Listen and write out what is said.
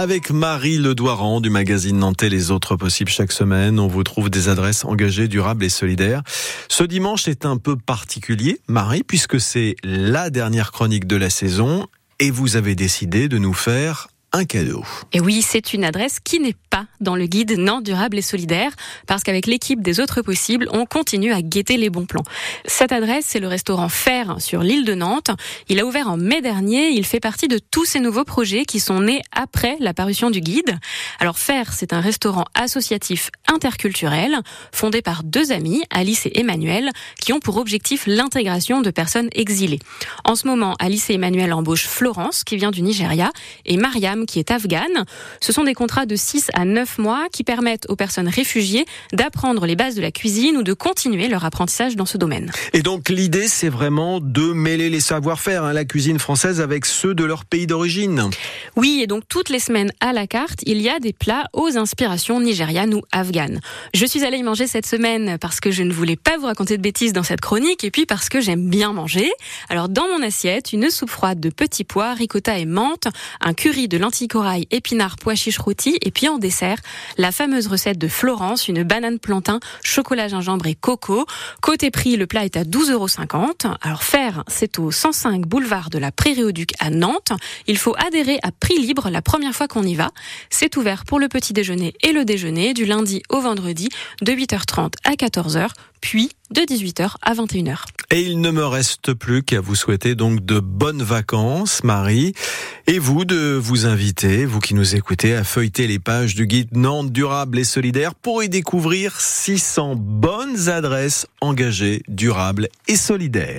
Avec Marie Ledoiran du magazine Nantais Les Autres Possibles chaque semaine, on vous trouve des adresses engagées, durables et solidaires. Ce dimanche est un peu particulier, Marie, puisque c'est la dernière chronique de la saison et vous avez décidé de nous faire un cadeau. Et oui, c'est une adresse qui n'est pas dans le guide Nantes durable et solidaire, parce qu'avec l'équipe des autres possibles, on continue à guetter les bons plans. Cette adresse, c'est le restaurant Fer sur l'île de Nantes. Il a ouvert en mai dernier, il fait partie de tous ces nouveaux projets qui sont nés après la parution du guide. Alors Fer, c'est un restaurant associatif interculturel, fondé par deux amis, Alice et Emmanuel, qui ont pour objectif l'intégration de personnes exilées. En ce moment, Alice et Emmanuel embauchent Florence, qui vient du Nigeria, et Mariam, qui est afghane. Ce sont des contrats de 6 à 9 mois qui permettent aux personnes réfugiées d'apprendre les bases de la cuisine ou de continuer leur apprentissage dans ce domaine. Et donc l'idée, c'est vraiment de mêler les savoir-faire, hein, la cuisine française avec ceux de leur pays d'origine. Oui, et donc toutes les semaines à la carte, il y a des plats aux inspirations nigérianes ou afghanes. Je suis allée y manger cette semaine parce que je ne voulais pas vous raconter de bêtises dans cette chronique et puis parce que j'aime bien manger. Alors dans mon assiette, une soupe froide de petits pois, ricotta et menthe, un curry de lentilles corail, épinards, pois chiches rôtis et puis en dessert, la fameuse recette de Florence, une banane plantain, chocolat gingembre et coco. Côté prix, le plat est à 12,50 euros. Alors faire, c'est au 105 boulevard de la Prairie au Duc à Nantes. Il faut adhérer à prix libre la première fois qu'on y va. C'est ouvert pour le petit déjeuner et le déjeuner du lundi au vendredi de 8h30 à 14h, puis de 18h à 21h. Et il ne me reste plus qu'à vous souhaiter donc de bonnes vacances, Marie, et vous de vous inviter, vous qui nous écoutez, à feuilleter les pages du guide Nantes durable et solidaire pour y découvrir 600 bonnes adresses engagées, durables et solidaires.